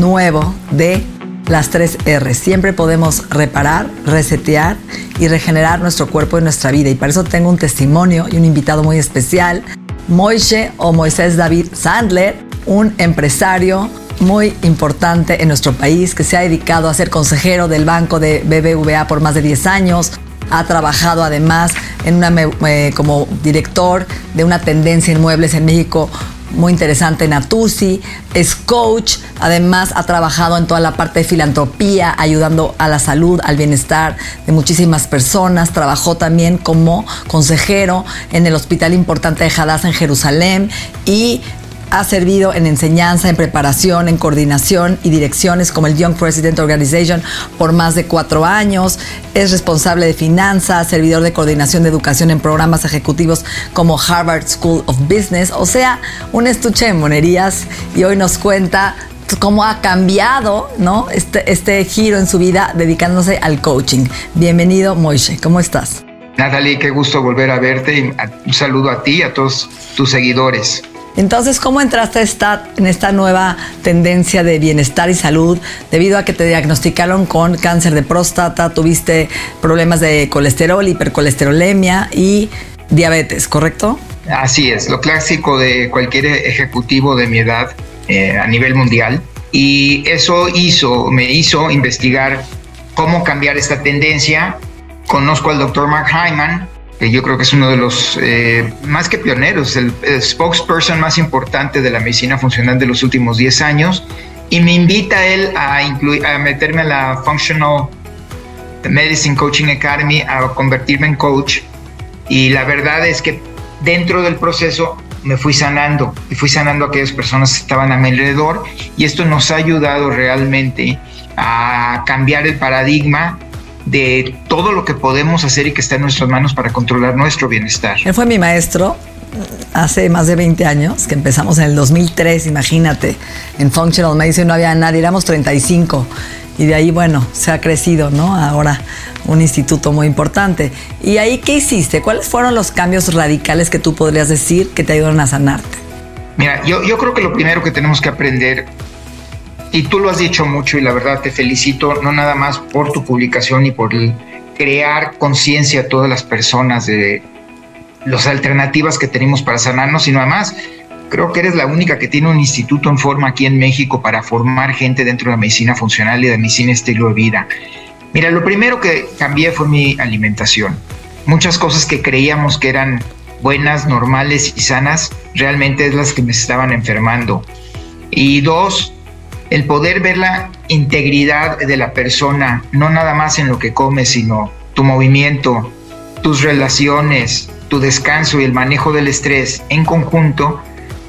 Nuevo de las tres R. Siempre podemos reparar, resetear y regenerar nuestro cuerpo y nuestra vida. Y para eso tengo un testimonio y un invitado muy especial, Moishe o Moisés David Sandler, un empresario muy importante en nuestro país que se ha dedicado a ser consejero del banco de BBVA por más de 10 años. Ha trabajado además en una, eh, como director de una tendencia inmuebles en México muy interesante Natusi, es coach, además ha trabajado en toda la parte de filantropía, ayudando a la salud, al bienestar de muchísimas personas, trabajó también como consejero en el Hospital Importante de Hadassah en Jerusalén y ha servido en enseñanza, en preparación, en coordinación y direcciones como el Young President Organization por más de cuatro años. Es responsable de finanzas, servidor de coordinación de educación en programas ejecutivos como Harvard School of Business. O sea, un estuche de monerías y hoy nos cuenta cómo ha cambiado ¿no? este, este giro en su vida dedicándose al coaching. Bienvenido, Moishe. ¿Cómo estás? Natalie, qué gusto volver a verte un saludo a ti y a todos tus seguidores. Entonces, ¿cómo entraste en esta nueva tendencia de bienestar y salud debido a que te diagnosticaron con cáncer de próstata, tuviste problemas de colesterol, hipercolesterolemia y diabetes, ¿correcto? Así es, lo clásico de cualquier ejecutivo de mi edad eh, a nivel mundial. Y eso hizo, me hizo investigar cómo cambiar esta tendencia. Conozco al doctor Mark Hyman, que yo creo que es uno de los eh, más que pioneros, el, spokesperson más importante de la medicina funcional de los últimos 10 años, y me invita a él a, incluir, a meterme a la Functional Medicine Coaching Academy, a convertirme en coach, y la verdad es que dentro del proceso me fui sanando y fui sanando a aquellas personas que estaban a mi alrededor y esto nos ha ayudado realmente a cambiar el paradigma de todo lo que podemos hacer y que está en nuestras manos para controlar nuestro bienestar. Él fue mi maestro hace más de 20 años, que empezamos en el 2003, imagínate, en Functional Medicine no había nadie, éramos 35 y de ahí, bueno, se ha crecido, ¿no? Ahora un instituto muy importante. ¿Y ahí qué hiciste? ¿Cuáles fueron los cambios radicales que tú podrías decir que te ayudaron a sanarte? Mira, yo, yo creo que lo primero que tenemos que aprender y tú lo has dicho mucho y la verdad te felicito, no nada más por tu publicación y por crear conciencia a todas las personas de las alternativas que tenemos para sanarnos, sino además creo que eres la única que tiene un instituto en forma aquí en México para formar gente dentro de la medicina funcional y de medicina estilo de vida. Mira, lo primero que cambié fue mi alimentación. Muchas cosas que creíamos que eran buenas, normales y sanas, realmente es las que me estaban enfermando. Y dos, el poder ver la integridad de la persona, no nada más en lo que come, sino tu movimiento, tus relaciones, tu descanso y el manejo del estrés en conjunto,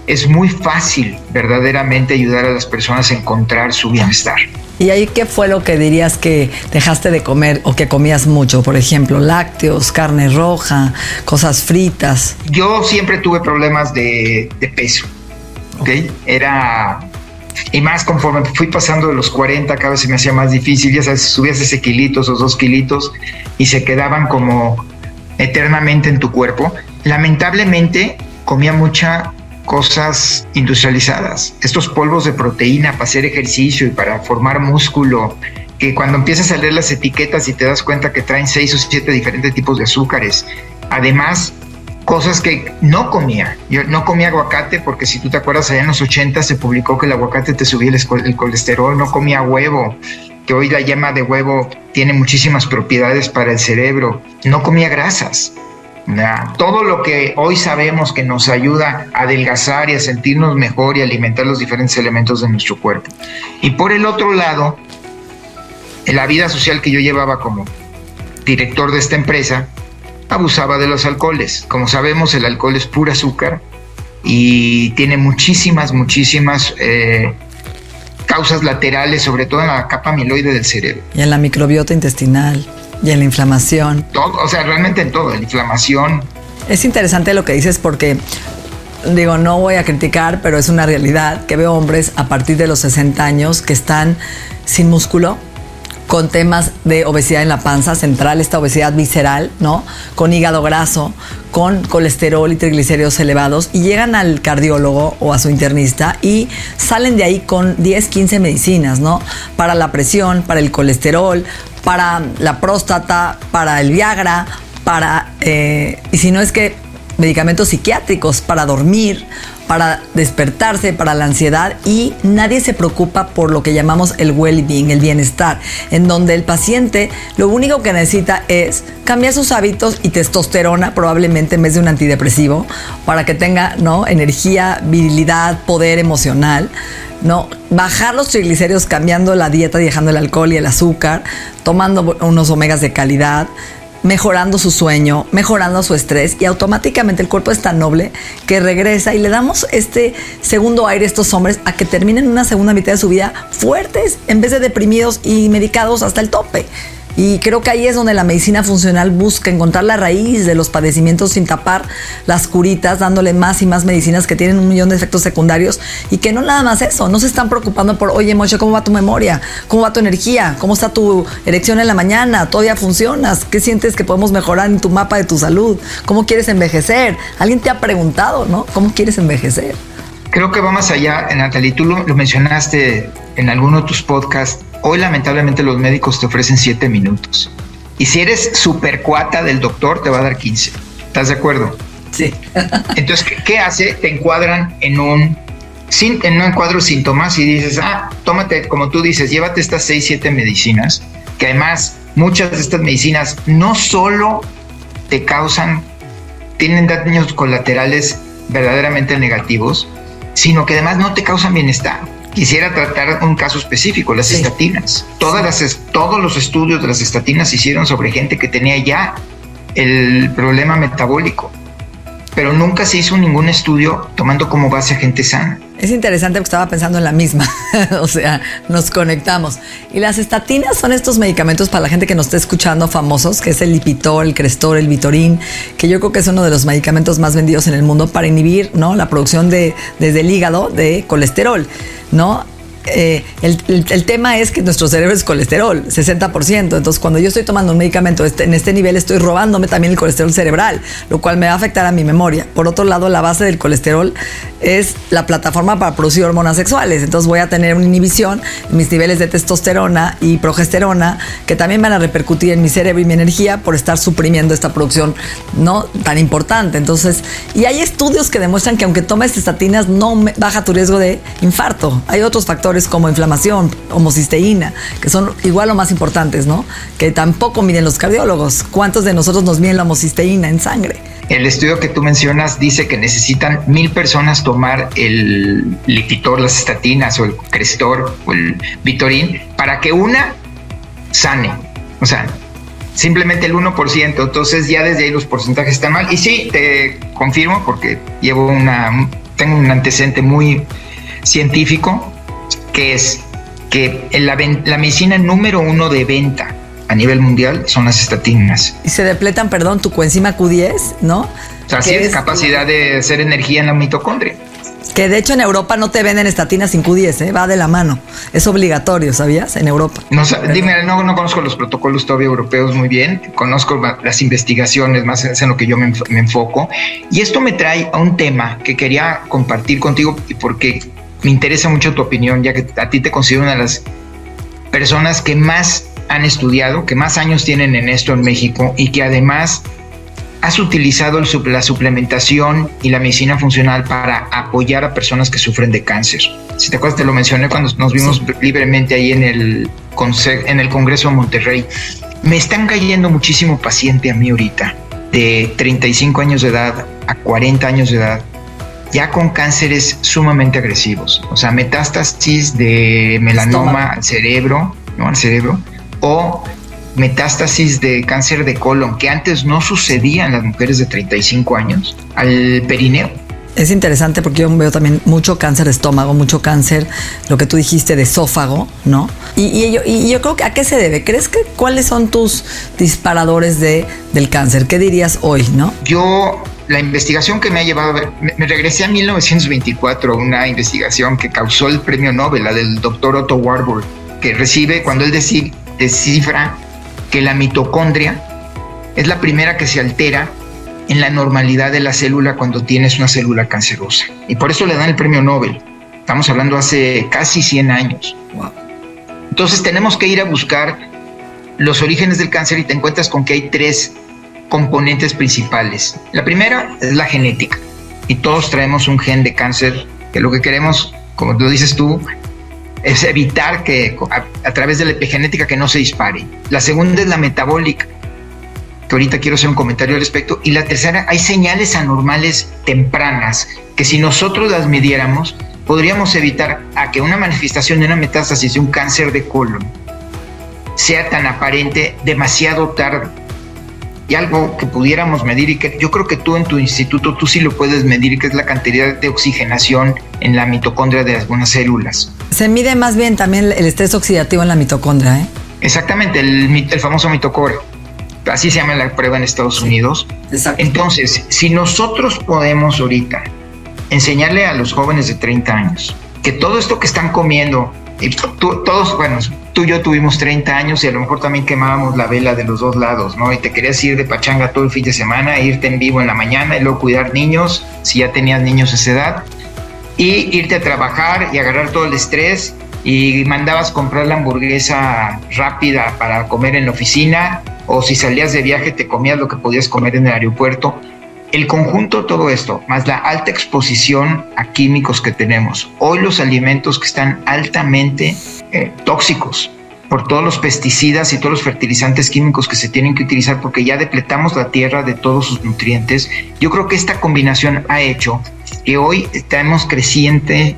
es muy fácil verdaderamente ayudar a las personas a encontrar su bienestar. ¿Y ahí qué fue lo que dirías que dejaste de comer o que comías mucho? Por ejemplo, lácteos, carne roja, cosas fritas. Yo siempre tuve problemas de, peso. ¿ok? Era y más conforme fui pasando de los 40, cada vez se me hacía más difícil. Ya sabes, subías ese kilitos o dos kilitos y se quedaban como eternamente en tu cuerpo. Lamentablemente comía muchas cosas industrializadas. Estos polvos de proteína para hacer ejercicio y para formar músculo, que cuando empiezas a leer las etiquetas y te das cuenta que traen seis o siete diferentes tipos de azúcares. Además, cosas que no comía. Yo no comía aguacate porque si tú te acuerdas, allá en los 80 se publicó que el aguacate te subía el, colesterol, no comía huevo, que hoy la yema de huevo tiene muchísimas propiedades para el cerebro, no comía grasas. Todo lo que hoy sabemos que nos ayuda a adelgazar y a sentirnos mejor y alimentar los diferentes elementos de nuestro cuerpo. Y por el otro lado, en la vida social que yo llevaba como director de esta empresa, abusaba de los alcoholes. Como sabemos, el alcohol es pura azúcar y tiene muchísimas, muchísimas eh, causas laterales, sobre todo en la capa amiloide del cerebro. Y en la microbiota intestinal, y en la inflamación. Todo, o sea, realmente en todo, en la inflamación. Es interesante lo que dices porque digo, no voy a criticar, pero es una realidad que veo hombres a partir de los 60 años que están sin músculo, con temas de obesidad en la panza central, esta obesidad visceral, ¿no? Con hígado graso, con colesterol y triglicéridos elevados y llegan al cardiólogo o a su internista y salen de ahí con 10, 15 medicinas, ¿no? Para la presión, para el colesterol, para la próstata, para el Viagra, para, eh, y si no es que medicamentos psiquiátricos para dormir, para despertarse, para la ansiedad y nadie se preocupa por lo que llamamos el well-being, el bienestar, en donde el paciente lo único que necesita es cambiar sus hábitos y testosterona probablemente en vez de un antidepresivo para que tenga ¿no? energía, virilidad, poder emocional. ¿no? Bajar los triglicéridos cambiando la dieta, dejando el alcohol y el azúcar, tomando unos omegas de calidad, mejorando su sueño, mejorando su estrés y automáticamente el cuerpo es tan noble que regresa y le damos este segundo aire a estos hombres a que terminen una segunda mitad de su vida fuertes en vez de deprimidos y medicados hasta el tope. Y creo que ahí es donde la medicina funcional busca encontrar la raíz de los padecimientos sin tapar las curitas, dándole más y más medicinas que tienen un millón de efectos secundarios y que no nada más eso, no se están preocupando por, oye, Moche, ¿cómo va tu memoria? ¿Cómo va tu energía? ¿Cómo está tu erección en la mañana? ¿Todavía funcionas? ¿Qué sientes que podemos mejorar en tu mapa de tu salud? ¿Cómo quieres envejecer? Alguien te ha preguntado, ¿no? ¿Cómo quieres envejecer? Creo que va más allá, Natalie, tú lo, lo mencionaste en alguno de tus podcasts Hoy lamentablemente los médicos te ofrecen 7 minutos. Y si eres super cuata del doctor, te va a dar 15. ¿Estás de acuerdo? Sí. Entonces, ¿qué, hace? Te encuadran en un, en un encuadro síntomas y dices, ah, tómate, como tú dices, llévate estas 6, 7 medicinas, que además muchas de estas medicinas no solo te causan, tienen daños colaterales verdaderamente negativos, sino que además no te causan bienestar. Quisiera tratar un caso específico, las estatinas. Todas las, todos los estudios de las estatinas se hicieron sobre gente que tenía ya el problema metabólico, pero nunca se hizo ningún estudio tomando como base a gente sana. Es interesante porque estaba pensando en la misma, o sea, nos conectamos. Y las estatinas son estos medicamentos para la gente que nos está escuchando famosos, que es el Lipitor, el Crestor, el Vitorin, que yo creo que es uno de los medicamentos más vendidos en el mundo para inhibir ¿no? la producción de, desde el hígado de colesterol. ¿no? Eh, el, tema es que nuestro cerebro es colesterol, 60%. Entonces, cuando yo estoy tomando un medicamento este, en este nivel, estoy robándome también el colesterol cerebral, lo cual me va a afectar a mi memoria. Por otro lado, la base del colesterol es la plataforma para producir hormonas sexuales. Entonces, voy a tener una inhibición en mis niveles de testosterona y progesterona que también van a repercutir en mi cerebro y mi energía por estar suprimiendo esta producción no tan importante. Entonces, y hay estudios que demuestran que aunque tomes estatinas, no baja tu riesgo de infarto. Hay otros factores como inflamación, homocisteína, que son igual o más importantes, ¿no? Que tampoco miden los cardiólogos. ¿Cuántos de nosotros nos miden la homocisteína en sangre? El estudio que tú mencionas dice que necesitan mil personas tomar el Lipitor, las estatinas o el Crestor o el Vitorin para que una sane. O sea, simplemente el 1%. Entonces ya desde ahí los porcentajes están mal. Y sí, te confirmo porque llevo una, tengo un antecedente muy científico que es que la, la medicina número uno de venta a nivel mundial son las estatinas. Y se depletan, perdón, tu coenzima Q10, ¿no? O sea, sí es capacidad de hacer energía en la mitocondria. Que de hecho en Europa no te venden estatinas sin Q10, ¿eh? va de la mano. Es obligatorio, ¿sabías? En Europa. No, dime, no, no conozco los protocolos todavía europeos muy bien, conozco las investigaciones, más en lo que yo me, me enfoco. Y esto me trae a un tema que quería compartir contigo porque me interesa mucho tu opinión, ya que a ti te considero una de las personas que más han estudiado, que más años tienen en esto en México y que además has utilizado la suplementación y la medicina funcional para apoyar a personas que sufren de cáncer. Si te acuerdas, te lo mencioné cuando nos vimos libremente ahí en el, en el Congreso de Monterrey. Me están cayendo muchísimo paciente a mí ahorita, de 35 años de edad a 40 años de edad, ya con cánceres sumamente agresivos, o sea, metástasis de melanoma al cerebro, ¿no? Al cerebro, o metástasis de cáncer de colon, que antes no sucedía en las mujeres de 35 años, al perineo. Es interesante porque yo veo también mucho cáncer de estómago, mucho cáncer, lo que tú dijiste de esófago, ¿no? Y, yo, y yo, creo que a qué se debe. ¿Crees que cuáles son tus disparadores de, del cáncer? ¿Qué dirías hoy, no? Yo la investigación que me ha llevado, me, me regresé a 1924, una investigación que causó el premio Nobel, la del doctor Otto Warburg, que recibe cuando él descifra que la mitocondria es la primera que se altera en la normalidad de la célula cuando tienes una célula cancerosa. Y por eso le dan el premio Nobel. Estamos hablando hace casi 100 años. Entonces tenemos que ir a buscar los orígenes del cáncer y te encuentras con que hay tres componentes principales. La primera es la genética. Y todos traemos un gen de cáncer que lo que queremos, como tú dices tú, es evitar que a, través de la epigenética que no se dispare. La segunda es la metabólica, que ahorita quiero hacer un comentario al respecto. Y la tercera, hay señales anormales tempranas que si nosotros las midiéramos, podríamos evitar a que una manifestación de una metástasis de un cáncer de colon sea tan aparente demasiado tarde y algo que pudiéramos medir y que yo creo que tú en tu instituto tú sí lo puedes medir, que es la cantidad de oxigenación en la mitocondria de algunas células. Se mide más bien también el estrés oxidativo en la mitocondria, ¿eh? Exactamente, el, el famoso mitocondria. Así se llama la prueba en Estados Unidos. Exacto. Entonces, si nosotros podemos ahorita enseñarle a los jóvenes de 30 años que todo esto que están comiendo, y todos, bueno, tú y yo tuvimos 30 años y a lo mejor también quemábamos la vela de los dos lados, ¿no? Y te querías ir de pachanga todo el fin de semana, irte en vivo en la mañana y luego cuidar niños, si ya tenías niños a esa edad, y irte a trabajar y agarrar todo el estrés y mandabas comprar la hamburguesa rápida para comer en la oficina o si salías de viaje te comías lo que podías comer en el aeropuerto. El conjunto de todo esto, más la alta exposición a químicos que tenemos, hoy los alimentos que están altamente eh, tóxicos por todos los pesticidas y todos los fertilizantes químicos que se tienen que utilizar porque ya depletamos la tierra de todos sus nutrientes, yo creo que esta combinación ha hecho que hoy estamos creciente,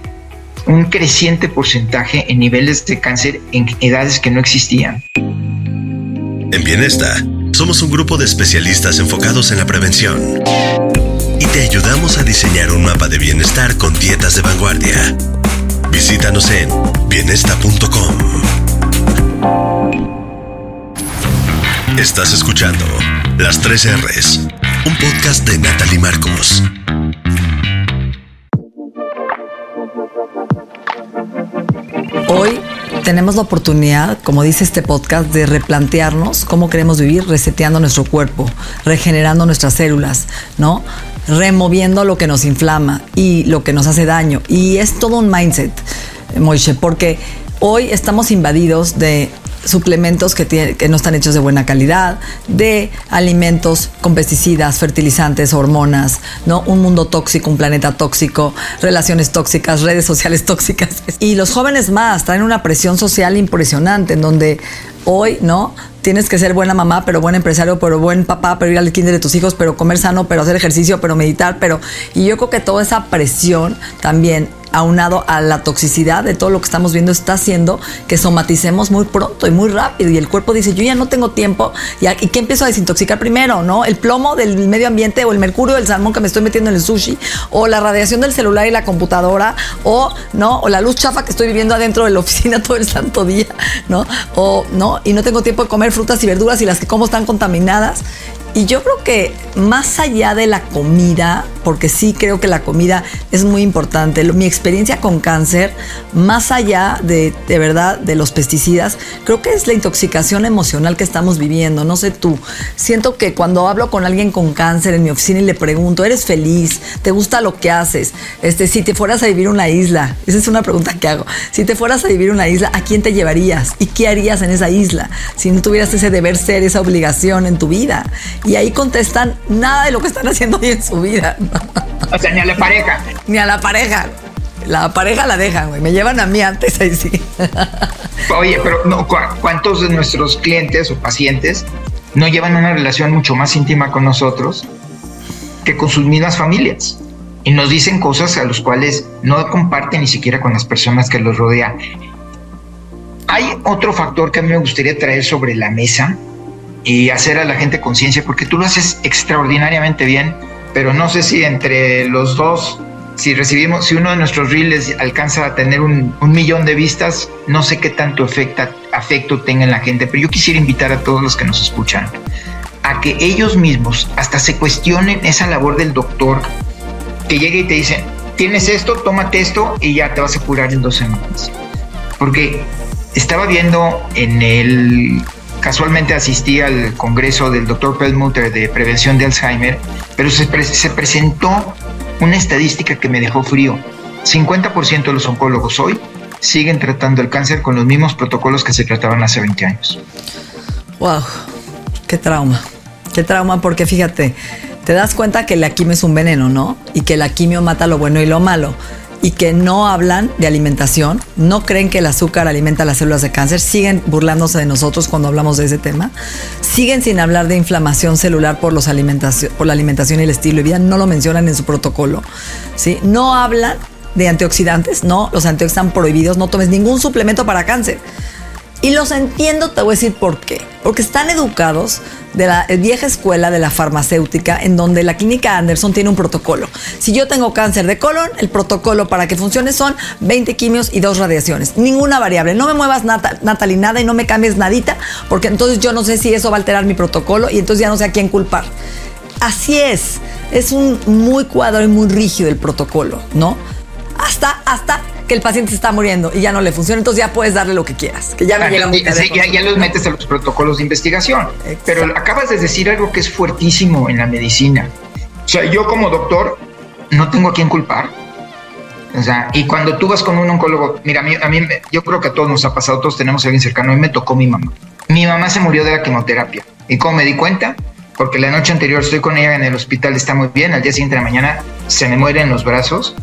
un creciente porcentaje en niveles de cáncer en edades que no existían. En Bienesta, somos un grupo de especialistas enfocados en la prevención y te ayudamos a diseñar un mapa de bienestar con dietas de vanguardia Visítanos en bienesta.com. Estás escuchando Las 3 R's, un podcast de Natalie Marcos. Hoy tenemos la oportunidad, como dice este podcast, de replantearnos cómo queremos vivir reseteando nuestro cuerpo, regenerando nuestras células, ¿no? removiendo lo que nos inflama y lo que nos hace daño. Y es todo un mindset, Moishe, porque hoy estamos invadidos de suplementos que, que, no están hechos de buena calidad, de alimentos con pesticidas, fertilizantes, hormonas, ¿no? Un mundo tóxico, un planeta tóxico, relaciones tóxicas, redes sociales tóxicas. Y los jóvenes más traen una presión social impresionante en donde hoy, ¿no? tienes que ser buena mamá, pero buen empresario, pero buen papá, pero ir al kinder de tus hijos, pero comer sano, pero hacer ejercicio, pero meditar, pero... Y yo creo que toda esa presión también aunado a la toxicidad de todo lo que estamos viendo, está haciendo que somaticemos muy pronto y muy rápido. Y el cuerpo dice, yo ya no tengo tiempo. ¿Y, ¿y qué empiezo a desintoxicar primero? ¿No? El plomo del medio ambiente o el mercurio del salmón que me estoy metiendo en el sushi o la radiación del celular y la computadora o, ¿no? O la luz chafa que estoy viviendo adentro de la oficina todo el santo día, ¿no? O, ¿no? Y no tengo tiempo de comer frutas y verduras y las que como están contaminadas. Y yo creo que más allá de la comida, porque sí creo que la comida es muy importante, mi experiencia con cáncer, más allá de, de verdad de los pesticidas, creo que es la intoxicación emocional que estamos viviendo. No sé tú, siento que cuando hablo con alguien con cáncer en mi oficina y le pregunto, ¿eres feliz? ¿Te gusta lo que haces? Este, si te fueras a vivir una isla, esa es una pregunta que hago. Si te fueras a vivir una isla, ¿a quién te llevarías? ¿Y qué harías en esa isla si no tuvieras ese deber ser, esa obligación en tu vida? Y ahí contestan nada de lo que están haciendo hoy en su vida. O sea, ni a la pareja. Ni a la pareja. La pareja la dejan, güey. Me llevan a mí antes, ahí sí. Oye, pero no, ¿cuántos de nuestros clientes o pacientes no llevan una relación mucho más íntima con nosotros que con sus mismas familias? Y nos dicen cosas a las cuales no comparten ni siquiera con las personas que los rodean. Hay otro factor que a mí me gustaría traer sobre la mesa y hacer a la gente conciencia, porque tú lo haces extraordinariamente bien, pero no sé si entre los dos si recibimos, si uno de nuestros reels alcanza a tener un, millón de vistas, no sé qué tanto afecta, afecto tenga en la gente, pero yo quisiera invitar a todos los que nos escuchan a que ellos mismos hasta se cuestionen esa labor del doctor que llegue y te dice, tienes esto, tómate esto y ya te vas a curar en dos semanas. Porque estaba viendo en el casualmente asistí al congreso del doctor Perlmutter de prevención de Alzheimer, pero se, se presentó una estadística que me dejó frío. 50% de los oncólogos hoy siguen tratando el cáncer con los mismos protocolos que se trataban hace 20 años. Wow, qué trauma. Qué trauma porque fíjate, te das cuenta que la quimio es un veneno, ¿no? Y que la quimio mata lo bueno y lo malo y que no hablan de alimentación, no creen que el azúcar alimenta las células de cáncer, siguen burlándose de nosotros cuando hablamos de ese tema, siguen sin hablar de inflamación celular por, los alimentación, por la alimentación y el estilo de vida, no lo mencionan en su protocolo, ¿sí? no hablan de antioxidantes, no, los antioxidantes están prohibidos, no tomes ningún suplemento para cáncer. Y los entiendo, te voy a decir por qué. Porque están educados de la vieja escuela de la farmacéutica, en donde la clínica Anderson tiene un protocolo. Si yo tengo cáncer de colon, el protocolo para que funcione son 20 quimios y dos radiaciones. Ninguna variable. No me muevas, Natalie, nada y no me cambies nadita, porque entonces yo no sé si eso va a alterar mi protocolo y entonces ya no sé a quién culpar. Así es. Es un muy cuadro y muy rígido el protocolo, ¿no? Hasta, hasta que el paciente está muriendo y ya no le funciona, entonces ya puedes darle lo que quieras, que ya no llega ya, los metes a los protocolos de investigación. Pero acabas de decir algo que es fuertísimo en la medicina. O sea, yo como doctor no tengo a quién culpar. O sea, y cuando tú vas con un oncólogo, mira, a mí, a mí, yo creo que a todos nos ha pasado, todos tenemos a alguien cercano, a mí me tocó mi mamá. Mi mamá se murió de la quimioterapia. ¿Y cómo me di cuenta? Porque la noche anterior estoy con ella en el hospital, está muy bien, al día siguiente de la mañana se me muere en los brazos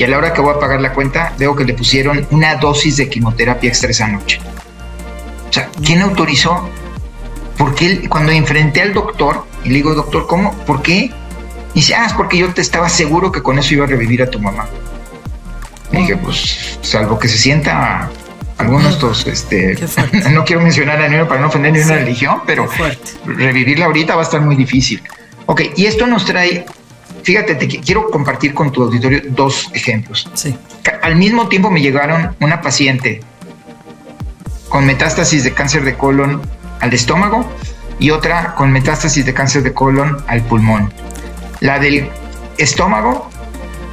y a la hora que voy a pagar la cuenta veo que le pusieron una dosis de quimioterapia extra esa noche. O sea, ¿quién autorizó? Porque él, cuando enfrenté al doctor y le digo, doctor, ¿cómo? ¿Por qué? Y dice, ah, es porque yo te estaba seguro que con eso iba a revivir a tu mamá. Y dije, pues, salvo que se sienta algunos dos, este, no quiero mencionar a ninguno para no ofender ni una religión, pero revivirla ahorita va a estar muy difícil. Ok, y esto nos trae Fíjate, te quiero compartir con tu auditorio dos ejemplos. Sí. Al mismo tiempo me llegaron una paciente con metástasis de cáncer de colon al estómago y otra con metástasis de cáncer de colon al pulmón. La del estómago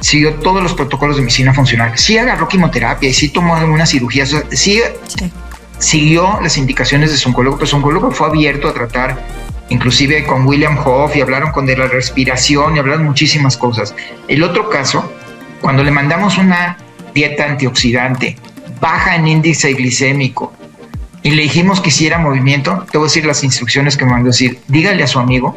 siguió todos los protocolos de medicina funcional. Sí agarró quimioterapia y sí tomó algunas cirugías. Sí, sí. siguió las indicaciones de su oncólogo, pero su oncólogo fue abierto a tratar inclusive con William Hoff y hablaron con de la respiración y hablaron muchísimas cosas. El otro caso, cuando le mandamos una dieta antioxidante, baja en índice glicémico, y le dijimos que hiciera movimiento, te voy a decir las instrucciones que me mandó a decir, dígale a su amigo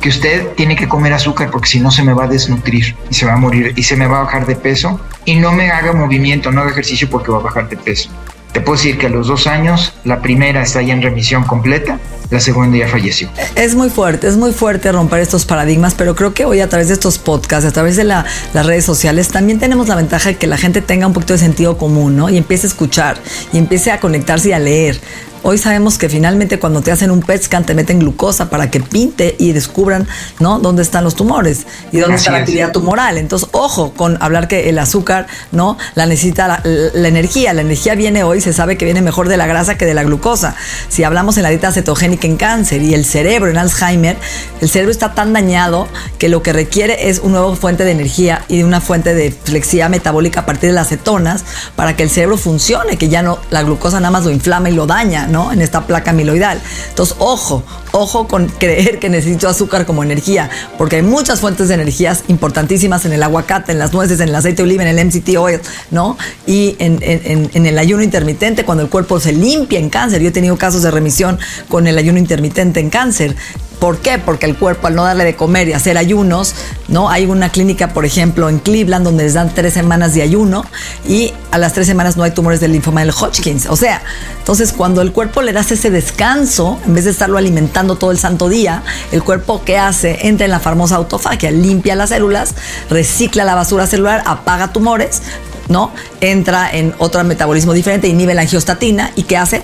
que usted tiene que comer azúcar porque si no se me va a desnutrir y se va a morir y se me va a bajar de peso y no me haga movimiento, no haga ejercicio porque va a bajar de peso. Te puedo decir que a los dos años la primera está ya en remisión completa, la segunda ya falleció. Es muy fuerte, es muy fuerte romper estos paradigmas, pero creo que hoy a través de estos podcasts, a través de las redes sociales, también tenemos la ventaja de que la gente tenga un poquito de sentido común, ¿no? Y empiece a escuchar y empiece a conectarse y a leer. Hoy sabemos que finalmente cuando te hacen un PET scan te meten glucosa para que pinte y descubran, ¿no? Dónde están los tumores y dónde está la actividad tumoral. Entonces, ojo con hablar que el azúcar, ¿no? La necesita la, energía. La energía viene hoy, se sabe que viene mejor de la grasa que de la glucosa. Si hablamos en la dieta cetogénica en cáncer y el cerebro en Alzheimer, el cerebro está tan dañado que lo que requiere es una nueva fuente de energía y una fuente de flexibilidad metabólica a partir de las cetonas para que el cerebro funcione, que ya no la glucosa nada más lo inflama y lo daña. ¿no? En esta placa amiloidal. Entonces, ojo, ojo con creer que necesito azúcar como energía, porque hay muchas fuentes de energías importantísimas en el aguacate, en las nueces, en el aceite de oliva, en el MCT oil, ¿no? Y en, el ayuno intermitente, cuando el cuerpo se limpia en cáncer. Yo he tenido casos de remisión con el ayuno intermitente en cáncer. ¿Por qué? Porque el cuerpo al no darle de comer y hacer ayunos, ¿no? Hay una clínica, por ejemplo, en Cleveland donde les dan tres semanas de ayuno y a las tres semanas no hay tumores del linfoma del Hodgkins. O sea, entonces cuando el cuerpo le das ese descanso, en vez de estarlo alimentando todo el santo día, el cuerpo ¿qué hace? Entra en la famosa autofagia, limpia las células, recicla la basura celular, apaga tumores, ¿no? Entra en otro metabolismo diferente, inhibe la angiostatina y ¿qué hace?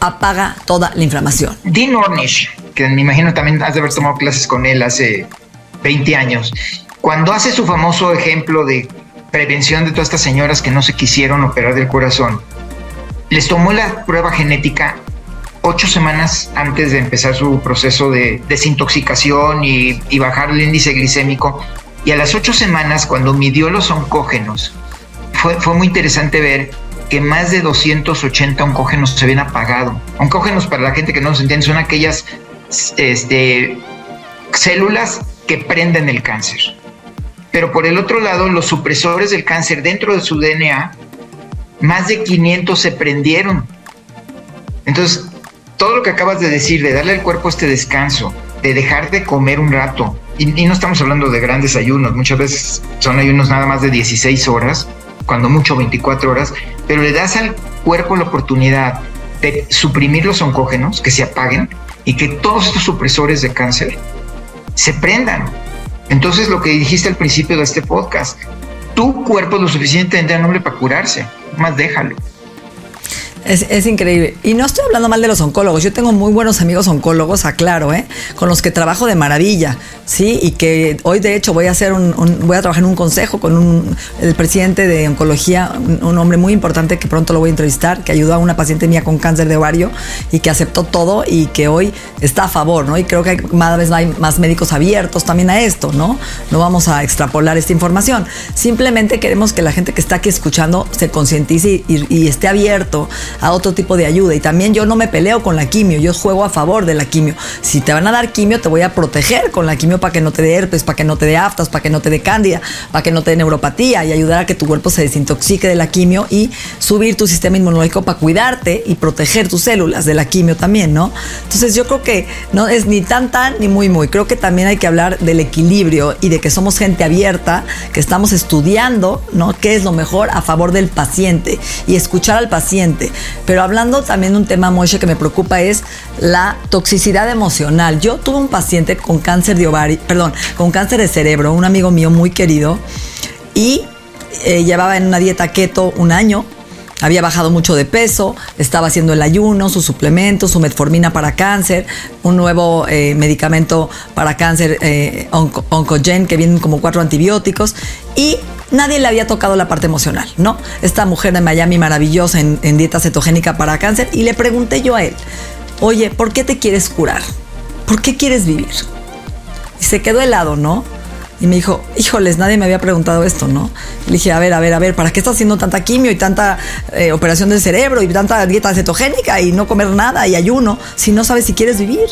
Apaga toda la inflamación. Dean Ornish que me imagino también has de haber tomado clases con él hace 20 años, cuando hace su famoso ejemplo de prevención de todas estas señoras que no se quisieron operar del corazón, les tomó la prueba genética ocho semanas antes de empezar su proceso de desintoxicación y, y bajar el índice glicémico. Y a las ocho semanas, cuando midió los oncógenos, fue, fue muy interesante ver que más de 280 oncógenos se habían apagado. Oncógenos, para la gente que no nos entiende, son aquellas este, células que prenden el cáncer. Pero por el otro lado, los supresores del cáncer dentro de su DNA, más de 500 se prendieron. Entonces, todo lo que acabas de decir, de darle al cuerpo este descanso, de dejar de comer un rato, y, no estamos hablando de grandes ayunos, muchas veces son ayunos nada más de 16 horas, cuando mucho 24 horas, pero le das al cuerpo la oportunidad de suprimir los oncógenos, que se apaguen, y que todos estos supresores de cáncer se prendan. Entonces, lo que dijiste al principio de este podcast, tu cuerpo es lo suficientemente nombre para curarse, más déjalo. Es, increíble. Y no estoy hablando mal de los oncólogos. Yo tengo muy buenos amigos oncólogos, aclaro, ¿eh? con los que trabajo de maravilla, ¿sí? Y que hoy, de hecho, voy a hacer un, voy a trabajar en un consejo con un, el presidente de oncología, un, hombre muy importante que pronto lo voy a entrevistar, que ayudó a una paciente mía con cáncer de ovario y que aceptó todo y que hoy está a favor, ¿no? Y creo que cada vez hay más médicos abiertos también a esto, ¿no? No vamos a extrapolar esta información. Simplemente queremos que la gente que está aquí escuchando se concientice y, y esté abierto a otro tipo de ayuda. Y también yo no me peleo con la quimio, yo juego a favor de la quimio. Si te van a dar quimio, te voy a proteger con la quimio para que no te dé herpes, para que no te dé aftas, para que no te dé cándida, para que no te dé neuropatía y ayudar a que tu cuerpo se desintoxique de la quimio y subir tu sistema inmunológico para cuidarte y proteger tus células de la quimio también, ¿no? Entonces yo creo que no es ni tan tan ni muy muy. Creo que también hay que hablar del equilibrio y de que somos gente abierta, que estamos estudiando, ¿no? ¿Qué es lo mejor a favor del paciente? Y escuchar al paciente. Pero hablando también de un tema, Moishe, que me preocupa es la toxicidad emocional. Yo tuve un paciente con cáncer de ovario, perdón, con cáncer de cerebro, un amigo mío muy querido, y eh, llevaba en una dieta keto un año, había bajado mucho de peso, estaba haciendo el ayuno, sus suplementos, su metformina para cáncer, un nuevo eh, medicamento para cáncer, eh, Oncogen, que vienen como cuatro antibióticos, y nadie le había tocado la parte emocional, ¿no? Esta mujer de Miami maravillosa en, dieta cetogénica para cáncer y le pregunté yo a él, oye, ¿por qué te quieres curar? ¿Por qué quieres vivir? Y se quedó helado, ¿no? Y me dijo, híjoles, nadie me había preguntado esto, ¿no? le dije, a ver, a ver, a ver, ¿para qué estás haciendo tanta quimio y tanta eh, operación del cerebro y tanta dieta cetogénica y no comer nada y ayuno si no sabes si quieres vivir?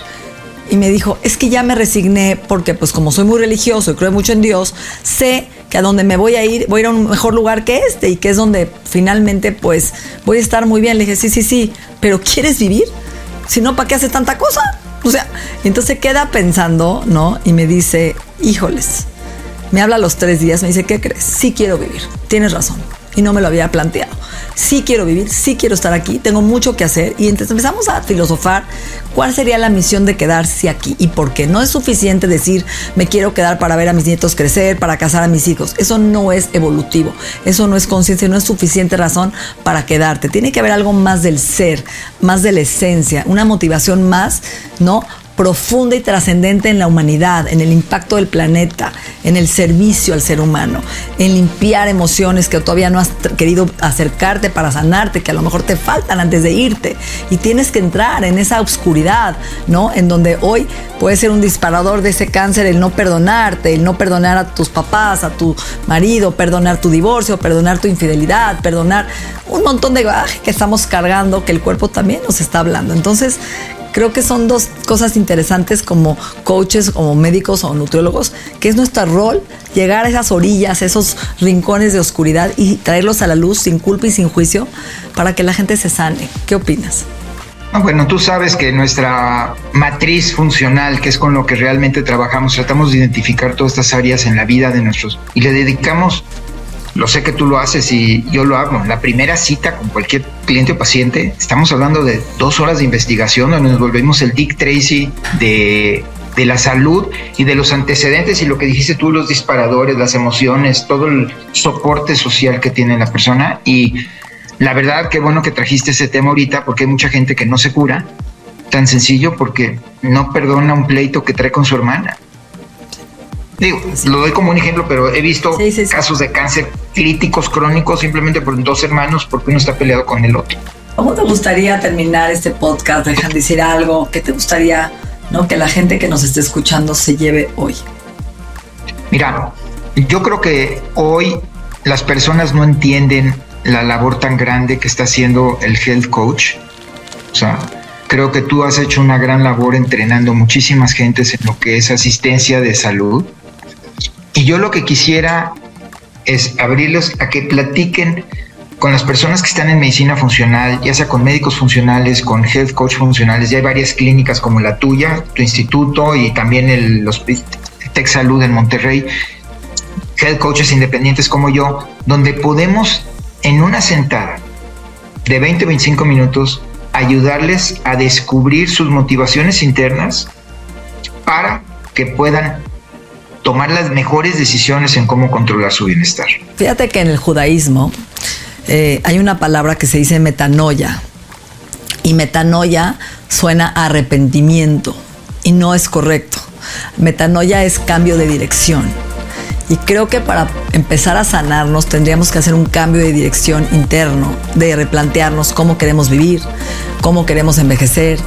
Y me dijo, es que ya me resigné porque pues como soy muy religioso y creo mucho en Dios, sé que a donde me voy a ir, voy a ir a un mejor lugar que este y que es donde finalmente pues voy a estar muy bien. Le dije, sí, sí, sí, pero ¿quieres vivir? Si no, ¿para qué haces tanta cosa? O sea, entonces queda pensando, ¿no? Y me dice, híjoles, me habla a los tres días, me dice, ¿qué crees? Sí quiero vivir, tienes razón. Y no me lo había planteado. Sí quiero vivir, sí quiero estar aquí, tengo mucho que hacer. Y entonces empezamos a filosofar cuál sería la misión de quedarse aquí y por qué. No es suficiente decir, me quiero quedar para ver a mis nietos crecer, para casar a mis hijos. Eso no es evolutivo, eso no es conciencia, no es suficiente razón para quedarte. Tiene que haber algo más del ser, más de la esencia, una motivación más, ¿no? Profunda y trascendente en la humanidad, en el impacto del planeta, en el servicio al ser humano, en limpiar emociones que todavía no has querido acercarte para sanarte, que a lo mejor te faltan antes de irte. Y tienes que entrar en esa oscuridad, ¿no? En donde hoy puede ser un disparador de ese cáncer el no perdonarte, el no perdonar a tus papás, a tu marido, perdonar tu divorcio, perdonar tu infidelidad, perdonar un montón de que estamos cargando, que el cuerpo también nos está hablando. Entonces, creo que son dos cosas interesantes como coaches, como médicos o nutriólogos, que es nuestro rol llegar a esas orillas, esos rincones de oscuridad y traerlos a la luz sin culpa y sin juicio para que la gente se sane. ¿Qué opinas? bueno, tú sabes que nuestra matriz funcional, que es con lo que realmente trabajamos, tratamos de identificar todas estas áreas en la vida de nuestros y le dedicamos, lo sé que tú lo haces y yo lo hago, la primera cita con cualquier cliente o paciente, estamos hablando de dos horas de investigación donde nos volvemos el Dick Tracy de, de la salud y de los antecedentes y lo que dijiste tú, los disparadores, las emociones, todo el soporte social que tiene la persona y la verdad, qué bueno que trajiste ese tema ahorita, porque hay mucha gente que no se cura. Tan sencillo porque no perdona un pleito que trae con su hermana. Digo, lo doy como un ejemplo, pero he visto casos de cáncer críticos, crónicos, simplemente por dos hermanos, porque uno está peleado con el otro. ¿Cómo te gustaría terminar este podcast? Dejan decir algo. ¿Qué te gustaría ¿no? que la gente que nos esté escuchando se lleve hoy? Mira, yo creo que hoy las personas no entienden la labor tan grande que está haciendo el health coach. O sea, creo que tú has hecho una gran labor entrenando muchísimas gentes en lo que es asistencia de salud. Y yo lo que quisiera es abrirlos a que platiquen con las personas que están en medicina funcional, ya sea con médicos funcionales, con health coach funcionales. Ya hay varias clínicas como la tuya, tu instituto y también el Hospital Tech Salud en Monterrey, health coaches independientes como yo, donde podemos en una sentada de 20 o 25 minutos ayudarles a descubrir sus motivaciones internas para que puedan tomar las mejores decisiones en cómo controlar su bienestar. Fíjate que en el judaísmo eh, hay una palabra que se dice metanoia y metanoia suena a arrepentimiento y no es correcto. Metanoia es cambio de dirección. Y creo que para empezar a sanarnos tendríamos que hacer un cambio de dirección interno, de replantearnos cómo queremos vivir, cómo queremos envejecer,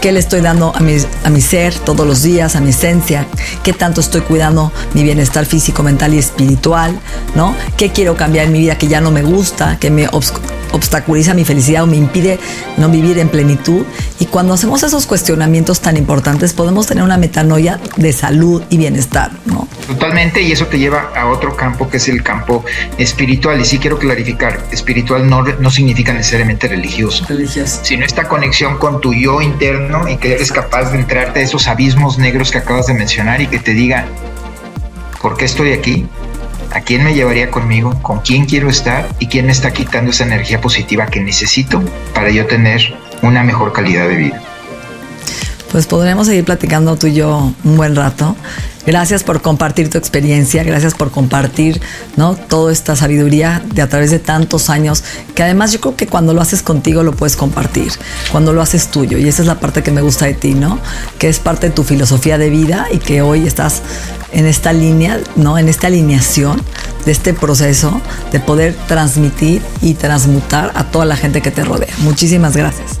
qué le estoy dando a mi, a mi ser todos los días, a mi esencia, qué tanto estoy cuidando mi bienestar físico, mental y espiritual, ¿no? ¿Qué quiero cambiar en mi vida que ya no me gusta, que me obstaculiza mi felicidad o me impide no vivir en plenitud? Y cuando hacemos esos cuestionamientos tan importantes, podemos tener una metanoia de salud y bienestar, ¿no? Totalmente, y eso te lleva a otro campo que es el campo espiritual. Y sí quiero clarificar, espiritual no, no significa necesariamente religioso, religioso, sino esta conexión con tu yo interno y que eres capaz de entrarte a esos abismos negros que acabas de mencionar y que te diga, ¿por qué estoy aquí? ¿A quién me llevaría conmigo? ¿Con quién quiero estar? ¿Y quién me está quitando esa energía positiva que necesito para yo tener una mejor calidad de vida? Pues podremos seguir platicando tú y yo un buen rato. Gracias por compartir tu experiencia, gracias por compartir ¿no? toda esta sabiduría de a través de tantos años, que además yo creo que cuando lo haces contigo lo puedes compartir, cuando lo haces tuyo, y esa es la parte que me gusta de ti, ¿no? Que es parte de tu filosofía de vida y que hoy estás en esta línea, ¿no? En esta alineación de este proceso de poder transmitir y transmutar a toda la gente que te rodea. Muchísimas gracias.